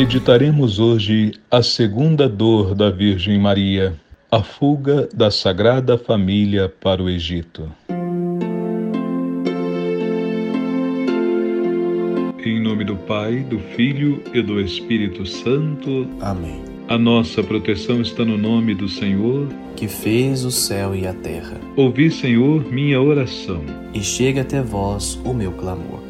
Meditaremos hoje a segunda dor da Virgem Maria, a fuga da Sagrada Família para o Egito. Em nome do Pai, do Filho e do Espírito Santo. Amém. A nossa proteção está no nome do Senhor, que fez o céu e a terra. Ouvi, Senhor, minha oração. E chega até vós o meu clamor.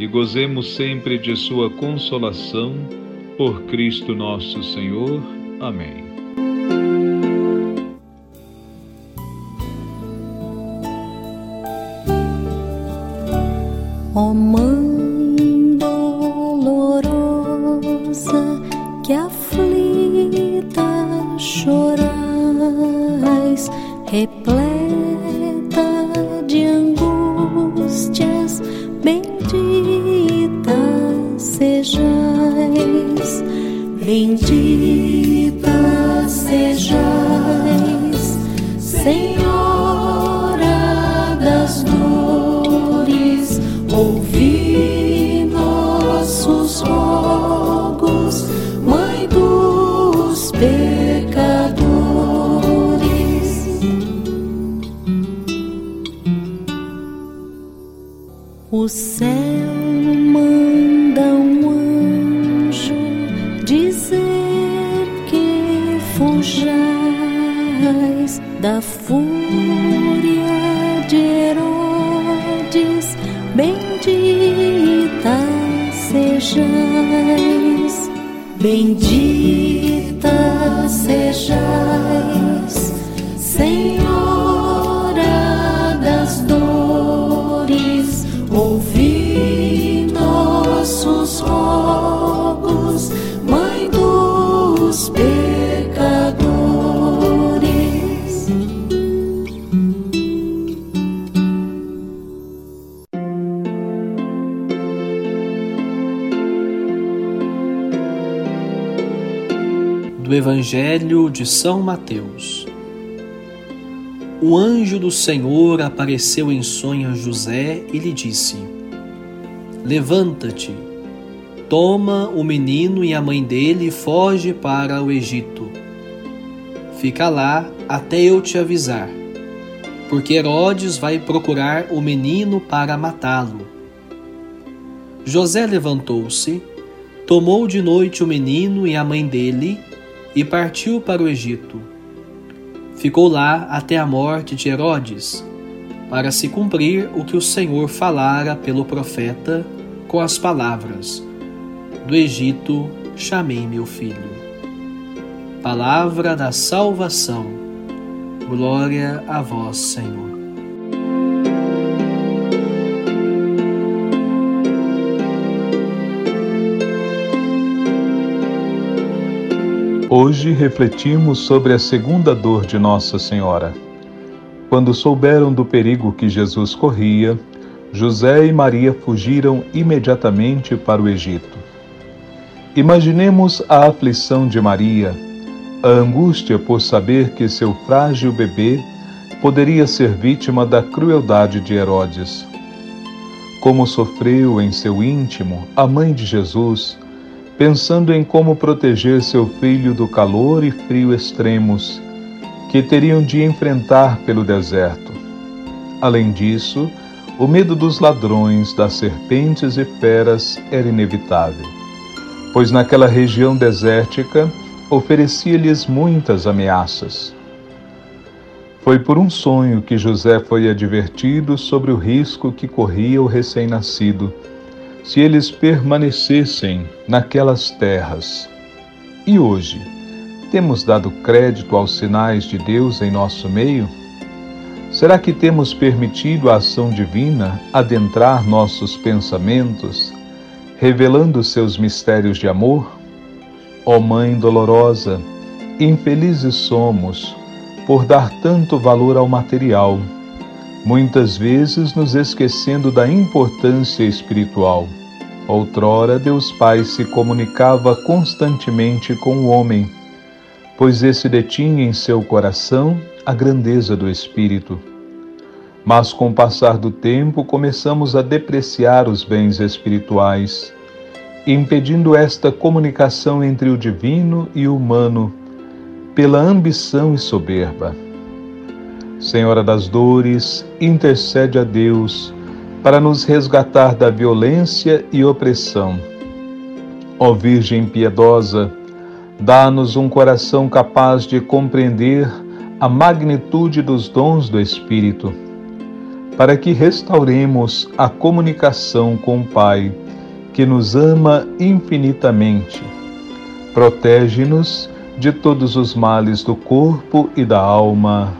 e gozemos sempre de Sua consolação, por Cristo nosso Senhor. Amém. oh, Mãe que aflita chorais, repleta bendita sejais, Senhora das dores, ouvi nossos rogos. O céu fujais da fúria de Herodes, bendita sejais, bendita sejais, Senhora Do Evangelho de São Mateus o anjo do Senhor apareceu em sonho a José e lhe disse: Levanta-te, toma o menino e a mãe dele e foge para o Egito. Fica lá até eu te avisar, porque Herodes vai procurar o menino para matá-lo. José levantou-se, tomou de noite o menino e a mãe dele e partiu para o Egito ficou lá até a morte de Herodes, para se cumprir o que o Senhor falara pelo profeta com as palavras: Do Egito chamei meu filho. Palavra da salvação. Glória a vós, Senhor. Hoje refletimos sobre a segunda dor de Nossa Senhora. Quando souberam do perigo que Jesus corria, José e Maria fugiram imediatamente para o Egito. Imaginemos a aflição de Maria, a angústia por saber que seu frágil bebê poderia ser vítima da crueldade de Herodes. Como sofreu em seu íntimo a mãe de Jesus pensando em como proteger seu filho do calor e frio extremos que teriam de enfrentar pelo deserto. Além disso, o medo dos ladrões, das serpentes e feras era inevitável, pois naquela região desértica oferecia-lhes muitas ameaças. Foi por um sonho que José foi advertido sobre o risco que corria o recém-nascido se eles permanecessem naquelas terras. E hoje, temos dado crédito aos sinais de Deus em nosso meio? Será que temos permitido a ação divina adentrar nossos pensamentos, revelando seus mistérios de amor? Ó Mãe dolorosa, infelizes somos por dar tanto valor ao material, muitas vezes nos esquecendo da importância espiritual. Outrora, Deus Pai se comunicava constantemente com o homem, pois esse detinha em seu coração a grandeza do Espírito. Mas com o passar do tempo começamos a depreciar os bens espirituais, impedindo esta comunicação entre o divino e o humano pela ambição e soberba. Senhora das dores, intercede a Deus para nos resgatar da violência e opressão. Ó Virgem piedosa, dá-nos um coração capaz de compreender a magnitude dos dons do Espírito, para que restauremos a comunicação com o Pai, que nos ama infinitamente. Protege-nos de todos os males do corpo e da alma.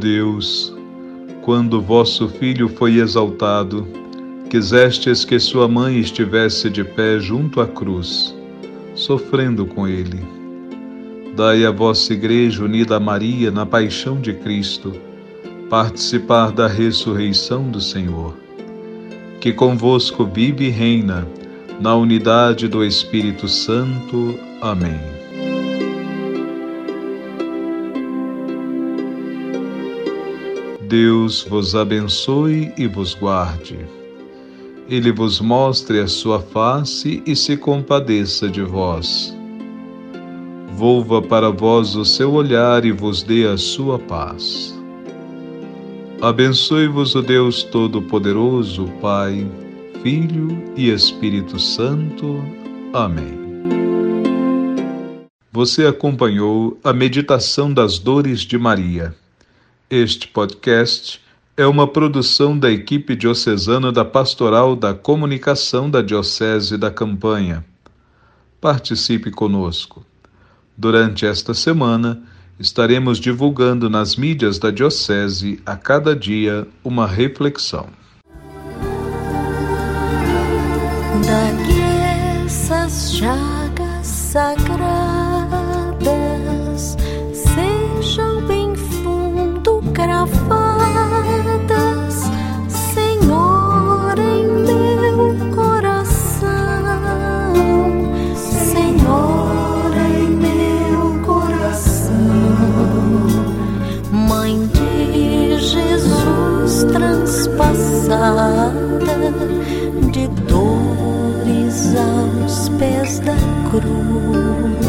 Deus, quando vosso Filho foi exaltado, quisestes que sua mãe estivesse de pé junto à cruz, sofrendo com ele. Dai a vossa Igreja unida a Maria na paixão de Cristo, participar da ressurreição do Senhor, que convosco vive e reina, na unidade do Espírito Santo. Amém. Deus vos abençoe e vos guarde. Ele vos mostre a sua face e se compadeça de vós. Volva para vós o seu olhar e vos dê a sua paz. Abençoe-vos o Deus Todo-Poderoso, Pai, Filho e Espírito Santo. Amém. Você acompanhou a meditação das dores de Maria. Este podcast é uma produção da equipe diocesana da Pastoral da Comunicação da Diocese da Campanha. Participe conosco. Durante esta semana, estaremos divulgando nas mídias da Diocese a cada dia uma reflexão. Daqui essas chagas sagradas cruz.